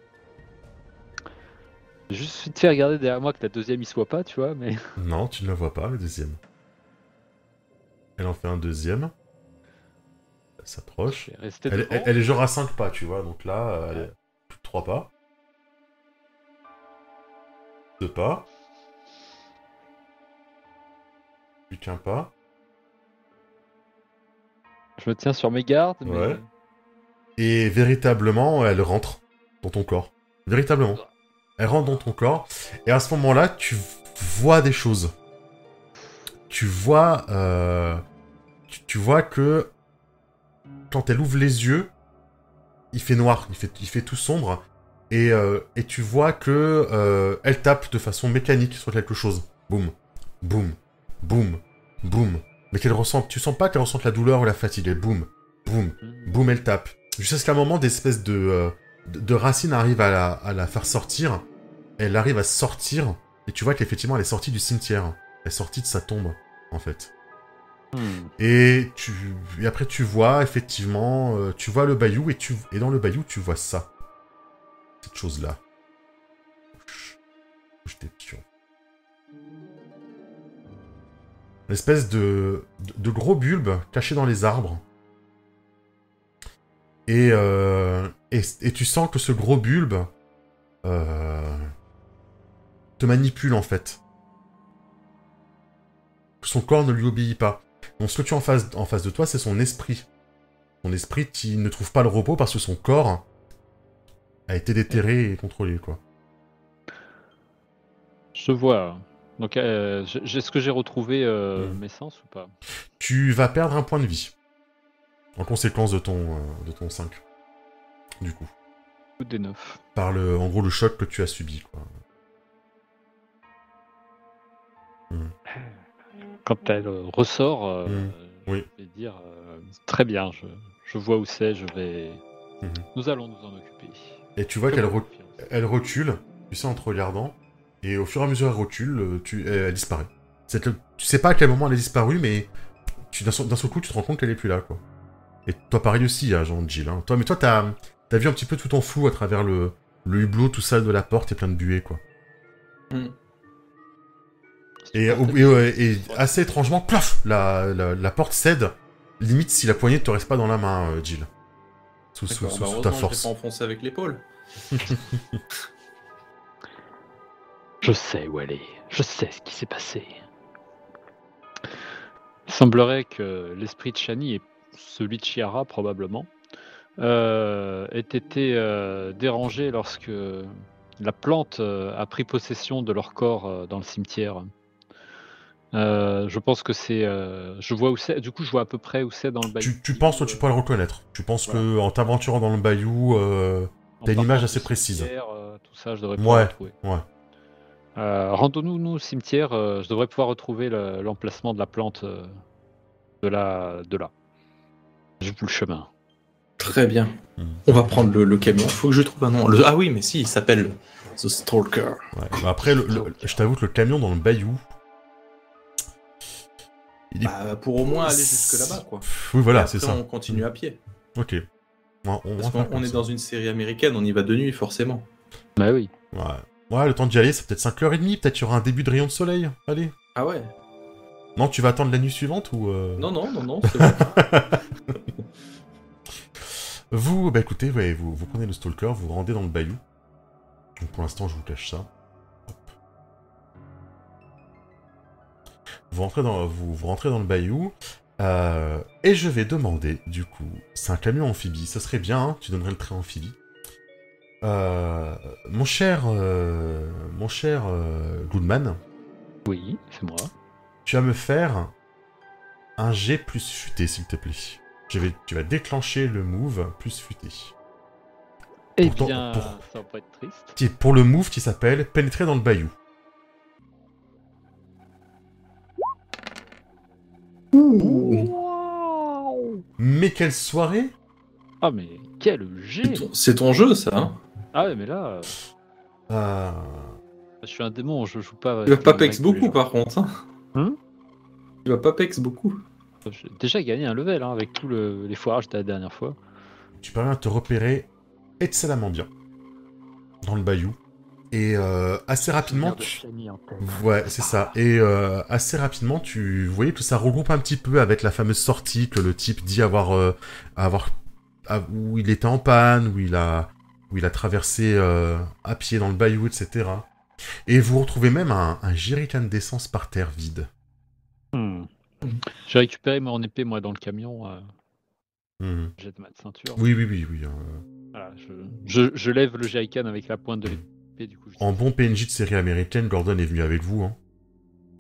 Juste vite fait regarder derrière moi que la deuxième y soit pas, tu vois, mais. Non, tu ne la vois pas, le deuxième. Elle en fait un deuxième. Elle s'approche. Elle, devant. elle- elle est genre à 5 pas, tu vois, donc là, elle est plus de 3 pas. Deux pas. Plus qu'un pas. Je me tiens sur mes gardes, mais. Ouais. Et véritablement, elle rentre dans ton corps. Véritablement. Elle rentre dans ton corps. Et à ce moment-là, tu vois des choses. Tu vois... euh, tu, vois que... Quand elle ouvre les yeux, il fait noir, il fait, tout sombre. Et, euh, et tu vois que euh, elle tape de façon mécanique sur quelque chose. Boum, boum, boum, boum. Mais qu'elle ressent... Tu sens pas qu'elle ressente la douleur ou la fatigue. Elle boum, boum, boum, elle tape. Jusqu'à ce qu'à un moment, des espèces de, de, racines arrivent à la, à la faire sortir. elle arrive à sortir, et tu vois qu'effectivement elle est sortie du cimetière. Elle est sortie de sa tombe, en fait. Hmm. Et, tu, et après tu vois, effectivement, euh, tu vois le bayou, et, tu, et dans le bayou, tu vois ça. Cette chose-là. Bouge. Tes pions. Une espèce de, de, de gros bulbe caché dans les arbres. Et, euh, et, et tu sens que ce gros bulbe euh, te manipule en fait. Son corps ne lui obéit pas. Donc ce que tu as en face, en face de toi, c'est son esprit. Son esprit qui ne trouve pas le repos parce que son corps a été déterré et contrôlé, quoi. Je vois. Donc, euh, j'ai- est-ce que j'ai retrouvé euh, Hmm. mes sens ou pas? Tu vas perdre un point de vie. En conséquence de ton, euh, de ton 5. Du coup. Ou des neufs Par le, en gros le choc que tu as subi, quoi. Quand elle euh, ressort, euh, Hmm. Oui. je vais dire euh, très bien, je, je vois où c'est, je vais. Mhm. Nous allons nous en occuper. Et tu vois qu'elle re- elle recule, tu sais, en te regardant, et au fur et à mesure elle recule, tu, elle, elle disparaît. C'est que- tu sais pas à quel moment elle a disparu, mais tu, d'un seul d'un seul coup, tu te rends compte qu'elle est plus là, quoi. Et toi, pareil aussi, hein, Jean Jill. Hein. Toi, mais toi, t'as as vu un petit peu tout en flou à travers le, le hublot, tout ça de la porte et plein de buée, quoi. Hmm. Et, et, ouais, et assez étrangement, plaf, la, la, la porte cède. Limite si la poignée te reste pas dans la main, euh, Jill. Sous, sous, sous- bah, sous ta je force. pas enfoncé avec l'épaule. Je sais où elle est. Je sais ce qui s'est passé. Il semblerait que l'esprit de Shani et celui de Chiara, probablement, euh, ait été euh, dérangé lorsque la plante euh, a pris possession de leur corps dans le cimetière. Euh, je pense que c'est. euh, je vois où c'est. Du coup, je vois à peu près où c'est dans le bayou. Tu, tu penses, toi, tu pourras le reconnaître. Tu penses Voilà. que en t'aventurant dans le bayou, euh, t'as une image assez précise. tout ça, je devrais pouvoir Ouais, retrouver. ouais. Rendons-nous nous, au cimetière, je devrais pouvoir retrouver le- l'emplacement de la plante de, la, de là. J'ai plus le chemin. Très bien. On va prendre le, le camion. Faut que je trouve un nom. Le- Ah oui, mais si, il s'appelle The Stalker. ouais. Bah, après, le- le- je t'avoue que le camion dans le bayou. Il est... Bah, pour au moins aller jusque là-bas, quoi. Oui, voilà, c'est ça. on continue à pied. Ok. Ouais, on, Parce est dans une série américaine, on y va de nuit, forcément. Bah oui. Ouais. Ouais, le temps d'y aller, c'est peut-être 5h30. Peut-être qu'il y aura un début de rayon de soleil. Allez. Ah ouais Non, tu vas attendre la nuit suivante ou. euh, Non, non, non, non, c'est bon. Vous, bah écoutez, ouais, vous, vous prenez le stalker, vous vous rendez dans le bayou. Donc pour l'instant, je vous cache ça. Hop. Vous rentrez dans, vous, vous rentrez dans le bayou. euh, et je vais demander, du coup, c'est un camion amphibie, ça serait bien, hein, tu donnerais le train amphibie. Euh, mon cher, euh, mon cher Goodman, Oui, c'est moi. Tu vas me faire un G plus futé, s'il te plaît. Je vais, tu vas déclencher le move plus futé. Eh Pourtant- bien, pour- ça va pas être triste. pour le move qui s'appelle Pénétrer dans le bayou. Mais quelle soirée Ah, mais quel G C'est ton jeu, ça. Hein Ah ouais, mais là, euh, Ah, je suis un démon, je joue pas. tu vas avec pas pex beaucoup, par contre. Hein Hum tu vas pas pex beaucoup. J'ai déjà gagné un level hein, avec tous le- les foirages de la dernière fois. tu parviens à te repérer excellemment bien dans le bayou. Et euh, assez rapidement, tu... Ouais, c'est ça. Et euh, assez rapidement, tu voyais que ça regroupe un petit peu avec la fameuse sortie que le type dit avoir, euh, avoir à- où il était en panne, où il a, où il a traversé euh, à pied dans le bayou, etc. Et vous retrouvez même un, un jerrycan d'essence par terre vide. J'ai récupéré mon épée, moi, dans le camion. euh, Mhm. J'ai de ma ceinture. Oui, oui, oui, oui. euh, Voilà, je, je- je lève le jerrycan avec la pointe de l'épée, du coup. je- En bon PNJ de série américaine, Gordon est venu avec vous, hein.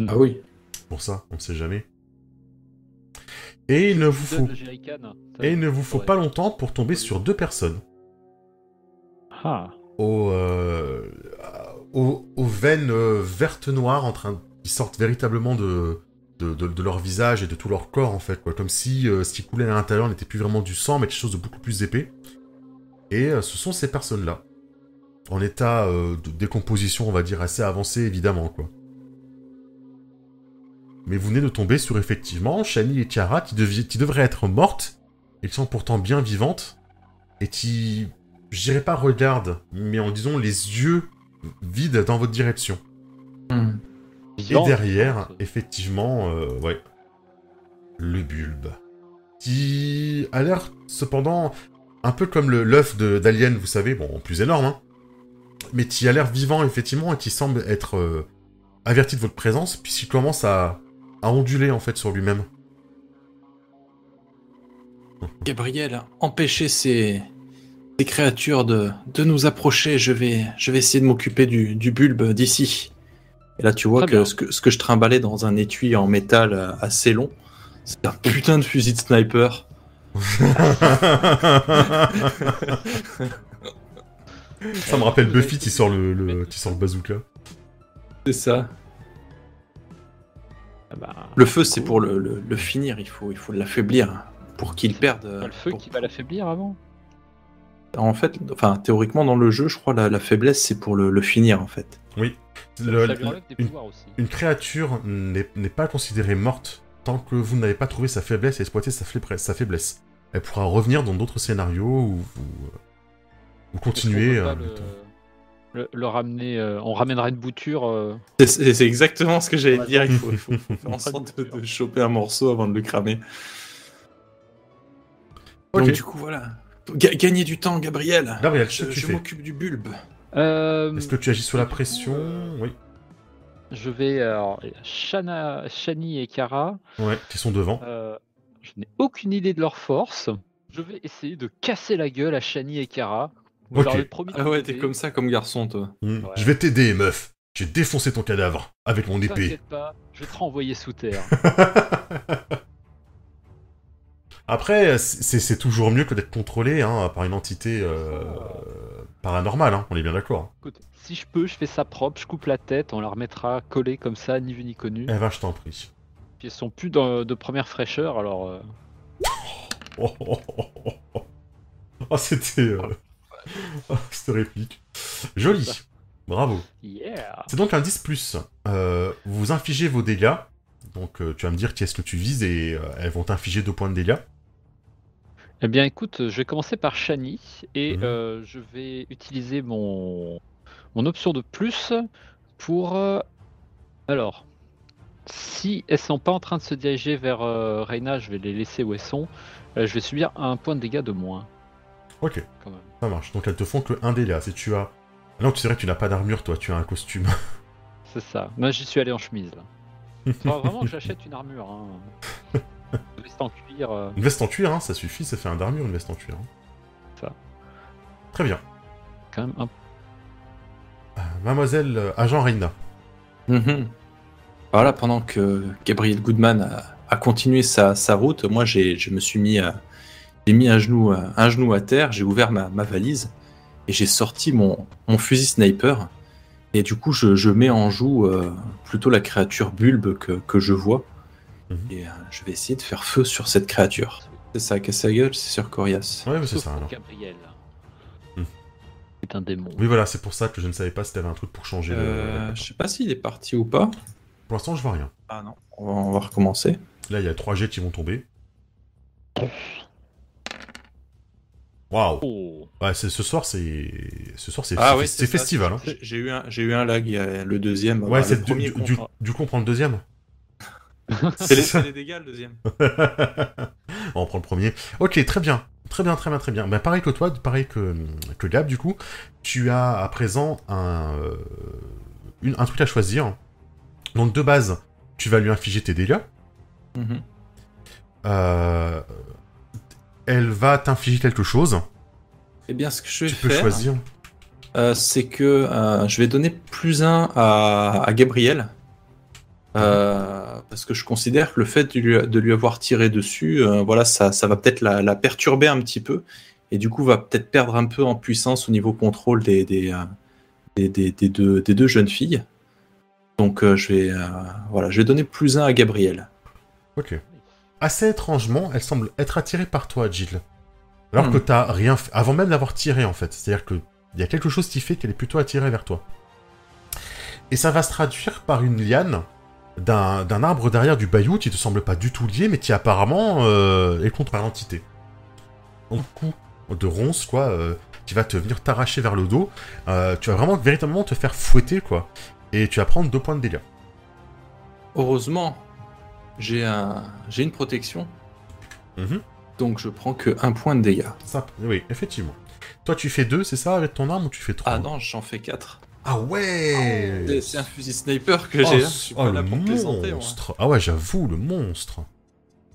Ah oui. Pour ça, on sait jamais. Et il ne vous faut, le jerrycan. Ça- et il ne vous faut Ouais. pas longtemps pour tomber sur deux personnes. Ah, aux, euh, aux, aux veines euh, vertes noires en train qui sortent véritablement de, de, leur visage et de tout leur corps en fait comme si euh, ce qui coulait à l'intérieur n'était plus vraiment du sang mais quelque chose de beaucoup plus épais. Et euh, ce sont ces personnes là en état euh, de décomposition, on va dire, assez avancé, évidemment, quoi. Mais vous venez de tomber sur, effectivement, Shani et Tiara, qui, devraient être mortes, et qui sont pourtant bien vivantes, et qui, je dirais pas regardent, mais en disant les yeux vides dans votre direction. Et derrière, effectivement, euh, ouais, le bulbe. Qui a l'air, cependant, un peu comme le l'œuf de- d'Alien, vous savez, bon, plus énorme, hein, mais qui a l'air vivant, effectivement, et qui semble être euh, averti de votre présence, puisqu'il commence à, à onduler, en fait, sur lui-même. Gabriel, empêchez ces, ces créatures de, de nous approcher. Je vais, je vais essayer de m'occuper du, du bulbe d'ici. Et là, tu vois que ce, que ce que je trimballais dans un étui en métal euh, assez long, c'est un putain de fusil de sniper. Ça me rappelle Buffy qui sort le, le- qui sort le bazooka. C'est ça. Ah bah, Le feu, c'est pour le, le- le finir. Il faut, il faut l'affaiblir pour qu'il perde. pas le feu pour- qui va l'affaiblir avant. En fait, enfin, théoriquement, dans le jeu, je crois la, la faiblesse, c'est pour le, le finir, en fait. Le- ça lui relève des une- pouvoirs aussi. Une créature n'est pas considérée morte tant que vous n'avez pas trouvé sa faiblesse et exploité sa, faiblesse- sa faiblesse. Elle pourra revenir dans d'autres scénarios. Est-ce qu'on euh, peut pas le, le- le ramener, euh, on ramènera une bouture. euh, C'est- exactement ce que j'allais dire. Il faut, faut faire en sorte de, de choper un morceau avant de le cramer. Donc, du coup, voilà. Ga- gagner du temps, Gabriel. Gabriel, je m'occupe du bulbe. Euh, Est-ce que tu agis sous la pression? Oui. Je vais. Alors, Shana, Shani et Kara, Ouais, qui sont devant. euh, je n'ai aucune idée de leur force. Je vais essayer de casser la gueule à Shani et Kara. Je Ok. leur ai promis de Ah ouais, t'es comme ça, comme garçon, toi. Hmm. ouais. Je vais t'aider, meuf. Je vais défoncer ton cadavre avec mon épée. T'inquiète pas, je vais te renvoyer sous terre. Après, c'est c'est toujours mieux que d'être contrôlé hein, par une entité euh, paranormale, hein, on est bien d'accord. Écoute, si je peux, je fais ça propre, je coupe la tête, on la remettra collée comme ça, ni vu ni connu. Eh ben, je t'en prie. Puis elles sont plus dans- de première fraîcheur, alors. euh, Oh, oh, oh, oh, oh. Oh, c'était... euh, oh, cette réplique. Joli. Bravo. Yeah C'est donc un 10 plus. Euh, vous infligez vos dégâts. Donc euh, tu vas me dire qui est-ce que tu vises et euh, elles vont t'infliger deux points de dégâts. Eh bien, écoute, je vais commencer par Shani et Mhm. euh, je vais utiliser mon, mon option de plus pour. euh, alors, si elles sont pas en train de se diriger vers euh, Reina, je vais les laisser où elles sont. Euh, je vais subir un point de dégâts de moins, Ok, quand même. ça marche. Donc elles te font que un dégât. Si tu as... Ah Non, tu sais que tu n'as pas d'armure, toi, tu as un costume. C'est ça. Moi, j'y suis allé en chemise là. Faudra vraiment que j'achète une armure. Hein. Une veste en cuir. euh, Une veste en cuir, hein, ça suffit, ça fait un d'armure, une veste en cuir. hein. Ça. Très bien. quand même un Euh, Mademoiselle euh, Agent Reina. Mhm. Voilà, pendant que Gabriel Goodman a, a continué sa, sa route, moi j'ai, je me suis mis, à, j'ai mis un genou, à- un genou à terre, j'ai ouvert ma, ma valise et j'ai sorti mon, mon fusil sniper. Et du coup, je, je mets en joue euh, plutôt la créature bulbe que, que je vois. Mhm. Et euh, je vais essayer de faire feu sur cette créature. C'est ça, casse sa gueule, c'est sur Corias. Ouais, mais c'est ça alors. Gabriel. Hmm. C'est un démon. Oui, voilà, c'est pour ça que je ne savais pas si t'avais un truc pour changer le- Euh, le. je sais pas s'il est parti ou pas. Pour l'instant, je vois rien. Ah non. On va, on va recommencer. Là, il y a trois jets qui vont tomber. Waouh Oh. Ouais, ce soir, c'est... Ce soir, c'est Ah festival, hein. J'ai- eu un, j'ai eu un lag. il y a Le deuxième. Ouais, bah, c'est le du, du, du coup, on prend le deuxième. C'est les, dégâts le deuxième. on prend le premier. Ok, très bien. Très bien, très bien, très bien. Bah, pareil que toi, pareil que, que Gab, du coup, tu as à présent un, euh, une- un truc à choisir. Donc, de base, tu vas lui infliger tes dégâts. Mhm. Euh, elle va t'infliger quelque chose. Eh bien, ce que je vais Tu peux faire, choisir. euh, c'est que euh, je vais donner plus un à, à Gabriel. Euh, parce que je considère que le fait de lui, de lui avoir tiré dessus, euh, voilà, ça, ça va peut-être la, la perturber un petit peu. Et du coup, va peut-être perdre un peu en puissance au niveau contrôle des, des, euh, des, des- des deux, jeunes filles. Donc, euh, je, vais, voilà, je vais donner plus un à Gabriel. Ok. Assez étrangement, elle semble être attirée par toi, Jill. Alors Hmm. que t'as rien fait, avant même d'avoir tiré en fait. C'est-à-dire que Il y a quelque chose qui fait qu'elle est plutôt attirée vers toi. Et ça va se traduire par une liane d'un arbre derrière du bayou qui te semble pas du tout lié, mais qui apparemment euh, est contre l'entité. Un coup de ronce, quoi, euh, qui va te venir t'arracher vers le dos. Euh, tu vas vraiment véritablement te faire fouetter, quoi. Et tu vas prendre deux points de dégâts. Heureusement, j'ai un... j'ai une protection, Mhm. donc je prends que un point de dégâts. Ça, oui, effectivement. Toi, tu fais deux, c'est ça, avec ton arme, ou tu fais trois? Ah non, j'en fais 4. Ah ouais C'est un fusil sniper que Oh, j'ai. hein. Je suis oh, pas là le pour plaisanter, moi. monstre Ah ouais, j'avoue, le monstre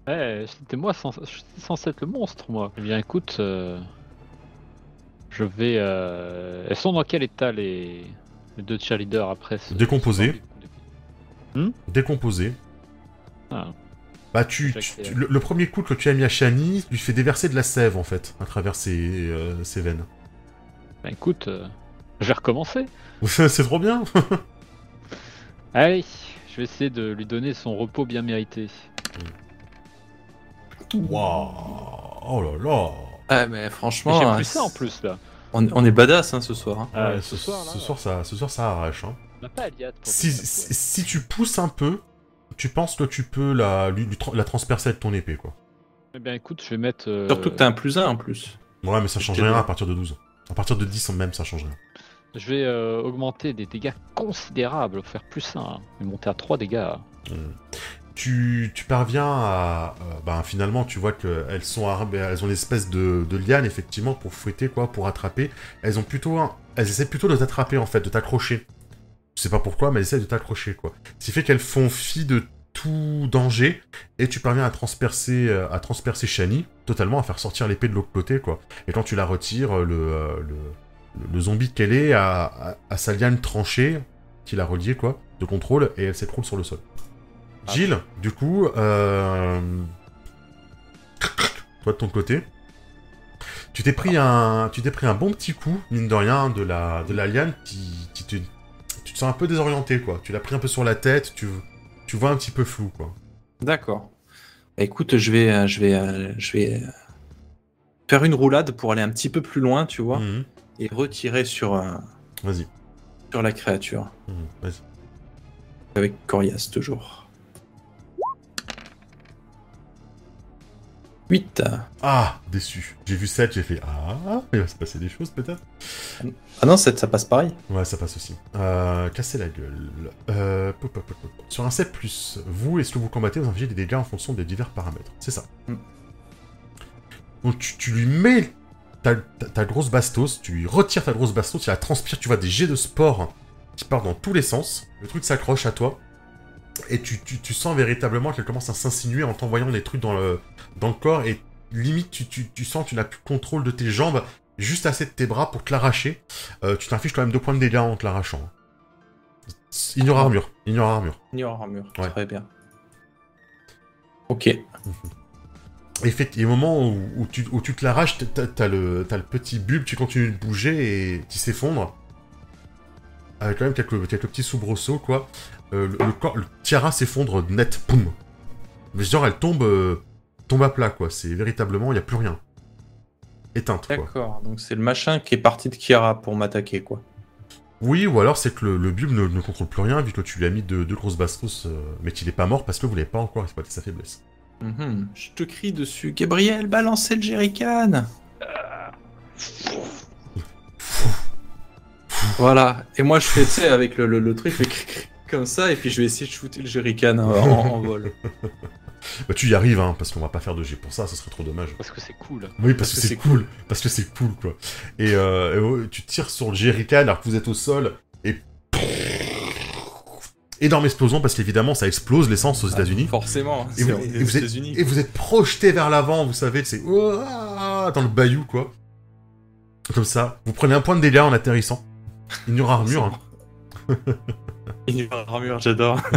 Ouais, c'était moi je suis censé être le monstre, moi. Eh bien, écoute, euh, je vais. euh, Elles sont dans quel état les, les deux cheerleaders après ce... Décomposés. ce- Décomposé. Ah. Bah, tu, le, le premier coup que tu as mis à Shani lui fait déverser de la sève, en fait, à travers ses, euh, ses veines. Bah, écoute, euh, je vais recommencer. c'est trop bien Allez, je vais essayer de lui donner son repos bien mérité. Waouh Oh là là Ah, mais franchement, J'ai hein, plus ça en plus là. On, on est badass hein, ce soir. hein. Ah, Ouais, ce, ce, soir, là, ce soir, ça, ce soir, ça arrache. Hein. on n'a pas Aliat pour Si, si, si tu pousses un peu, tu penses que tu peux la, lui- transpercer avec ton épée, quoi. Eh bien, écoute, je vais mettre. euh, Surtout que t'as un plus 1 en plus. Ouais, mais ça change rien à partir de 12. À partir de 10 même, ça change rien. Je vais euh, augmenter des dégâts considérables, faire plus 1, et monter à 3 dégâts. tu, tu parviens à. euh, ben, finalement, tu vois qu'elles sont armées, elles ont une espèce de, de liane, effectivement, pour fouetter, quoi, pour attraper. Elles ont plutôt. elles essaient plutôt de t'attraper, en fait, de t'accrocher. Je sais pas pourquoi, mais elles essaient de t'accrocher, quoi. Ce qui fait qu'elles font fi de tout danger, et tu parviens à transpercer, euh, à transpercer Shani, totalement, à faire sortir l'épée de l'autre côté, quoi. Et quand tu la retires, euh, le, le zombie qu'elle est a, a- a sa liane tranchée, qui l'a reliée, quoi, de contrôle, et elle s'écroule sur le sol. Gilles, du coup, euh... toi de ton côté, tu t'es pris un, tu t'es pris un bon petit coup, mine de rien, de la, de la liane qui, qui te, tu te sens un peu désorienté, quoi. Tu l'as pris un peu sur la tête, tu, tu vois un petit peu flou, quoi. D'accord. Écoute, je vais, euh, je vais, euh, je vais faire une roulade pour aller un petit peu plus loin, tu vois, Mhm. Et retirer sur, euh, Vas-y, sur la créature. Mhm. vas-y. Avec Corias, toujours. 8. Ah, déçu. J'ai vu 7, j'ai fait ah, il va se passer des choses peut-être? Ah non, 7, ça passe pareil. Ouais, ça passe aussi. Euh, casser la gueule. Euh, pop, pop, pop, pop. Sur un 7 vous, est-ce que vous combattez, vous infligez des dégâts en fonction des divers paramètres. C'est ça. Mm. Donc tu, tu lui mets ta, ta- ta grosse bastos, tu lui retires ta grosse bastos, tu la transpires, tu vois des jets de sport qui partent dans tous les sens. Le truc s'accroche à toi. Et tu, tu- tu sens véritablement qu'elle commence à s'insinuer en t'envoyant des trucs dans le, dans le corps. Et limite, tu, tu- tu sens que tu n'as plus contrôle de tes jambes, juste assez de tes bras pour te l'arracher. Euh, tu t'infliges quand même deux points de dégâts en te l'arrachant. Ignore armure, ignore armure. Ignore armure. Ouais. Très bien. Ok. Et fait, et au moment où, où tu, où tu te l'arraches, t'as, t'as le, t'as le petit bulbe, tu continues de bouger et qui s'effondre. Avec quand même quelques, quelques petits soubresauts, quoi. Euh, le, le corps, le tiara s'effondre net, poum. Mais genre, elle tombe, euh, tombe à plat, quoi. C'est véritablement, il n'y a plus rien. Éteinte, quoi. D'accord. Donc c'est le machin qui est parti de Kiara pour m'attaquer, quoi. Oui, ou alors c'est que le, le bulbe ne, ne contrôle plus rien, vu que tu lui as mis deux, deux grosses bastos, euh, mais qu'il n'est pas mort parce que vous n'avez pas encore exploité sa faiblesse. Mhm. Je te crie dessus. Gabriel, balancez le jerrycan Voilà. Et moi, je fais, tu sais, avec le, le, le truc, je fais comme ça, et puis je vais essayer de shooter le jerrycan en, en- en vol. Bah, tu y arrives, hein, parce qu'on va pas faire de G pour ça, ce serait trop dommage. Parce que c'est cool. Oui, parce, que, c'est cool. Parce que c'est cool, quoi. Et, euh, et, ouais, tu tires sur le jerrycan alors que vous êtes au sol. Énorme explosion, parce qu'évidemment, ça explose l'essence aux États-Unis. Forcément. Et vous, et êtes, États-Unis. et vous êtes projeté vers l'avant, vous savez, c'est Ouah dans le bayou, quoi. Comme ça. Vous prenez un point de dégâts en atterrissant. Ignore armure. hein. Ignore armure, j'adore.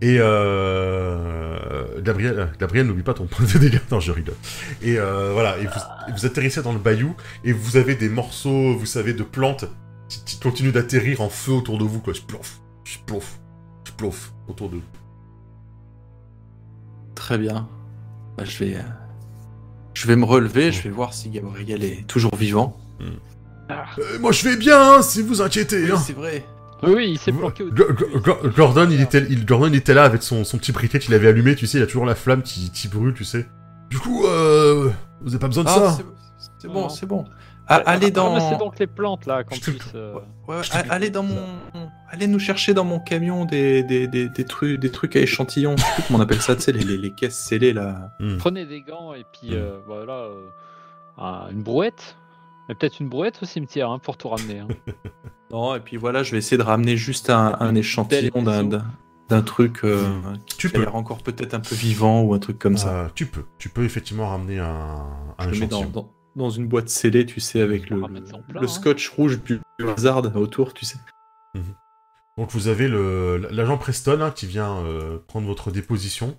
Et euh... Gabriel, Gabriel n'oublie pas ton point de dégâts. Non, je rigole. Et euh, voilà, et vous, et vous atterrissez dans le bayou, et vous avez des morceaux, vous savez, de plantes qui, continuent d'atterrir en feu autour de vous, quoi. Je plouf, je plouf, je plouf autour de vous. Très bien. Bah, je vais, euh, je vais me relever, je vais voir si Gabriel est toujours vivant. Euh, moi je vais bien, hein, si vous inquiétez. Oui, hein. c'est vrai. Oui, il s'est planqué au Gordon, il était, il, Gordon, il était là avec son, son petit briquet qu'il avait allumé, tu sais, il a toujours la flamme qui, qui brûle, tu sais. Du coup, euh, vous avez pas besoin de Ah, ça. c'est- bon, c'est bon. Ah, allez dans. Ramassez donc les plantes là, qu'on te- puisse. euh, Ouais, ouais, a- allez dans mon. Allez nous chercher dans mon camion des, des, des, des trucs, des trucs à échantillons. Je sais plus comment on appelle ça, tu sais, les, les, les caisses scellées là. Hmm. Prenez des gants et puis Mm. euh, voilà, euh, un- une brouette. Et peut-être une brouette au cimetière hein, pour tout ramener. hein. Non, et puis voilà, je vais essayer de ramener juste un, un échantillon d'un, d'un, truc euh, qui Tu a peux. l'air encore peut-être un peu vivant ou un truc comme ça. Euh, tu peux, tu peux effectivement ramener un, un je le mets dans, échantillon. dans, dans une boîte scellée, tu sais, avec le, hein. scotch rouge du hasard autour, tu sais. Donc vous avez le l'agent Preston hein, qui vient euh, prendre votre déposition.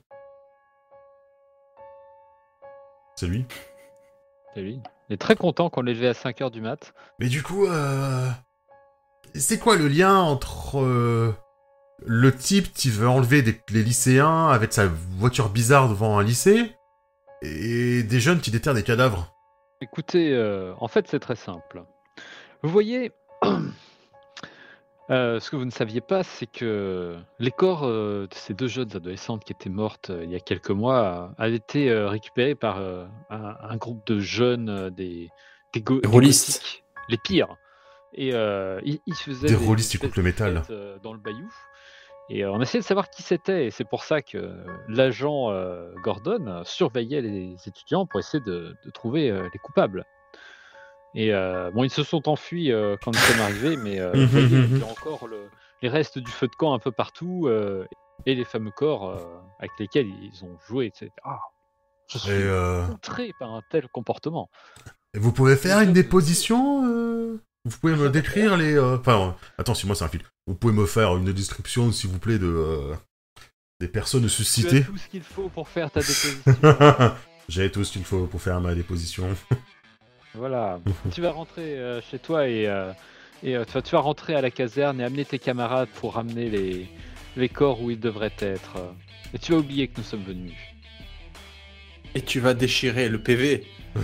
C'est lui. C'est lui. Il est très content qu'on l'ait levé à 5h du mat. Mais du coup, euh... c'est quoi le lien entre euh, le type qui veut enlever des, les lycéens avec sa voiture bizarre devant un lycée et des jeunes qui déterrent des cadavres? Écoutez, euh, en fait, c'est très simple. Vous voyez, euh, ce que vous ne saviez pas, c'est que les corps euh, de ces deux jeunes adolescentes qui étaient mortes il y a quelques mois avaient été récupérés par un, un groupe de jeunes, des, des, go- des rôlistes. gothiques, les pires. Et ils, ils faisaient Des rôlistes qui coupent le métal. dans le bayou. Et euh, on essayait de savoir qui c'était, et c'est pour ça que l'agent euh, Gordon euh, surveillait les étudiants pour essayer de, de trouver euh, les coupables. Et euh, bon, ils se sont enfuis euh, quand nous sommes arrivés, mais euh, vous voyez, il y a encore le- les restes du feu de camp un peu partout euh, et les fameux corps euh, avec lesquels ils ont joué, etc. Ah, je suis euh, outré par un tel comportement. et vous pouvez faire une déposition euh Vous pouvez me décrire les... euh, Enfin, euh, attends, si moi c'est un film. Vous pouvez me faire une description, s'il vous plaît, de... euh, des personnes suscitées tout ce qu'il faut pour faire ta déposition. J'ai tout ce qu'il faut pour faire ma déposition. Voilà, tu vas rentrer euh, chez toi et, euh, et euh, tu, vas, tu vas rentrer à la caserne et amener tes camarades pour ramener les, les corps où ils devraient être. Et tu vas oublier que nous sommes venus. Et tu vas déchirer le PV.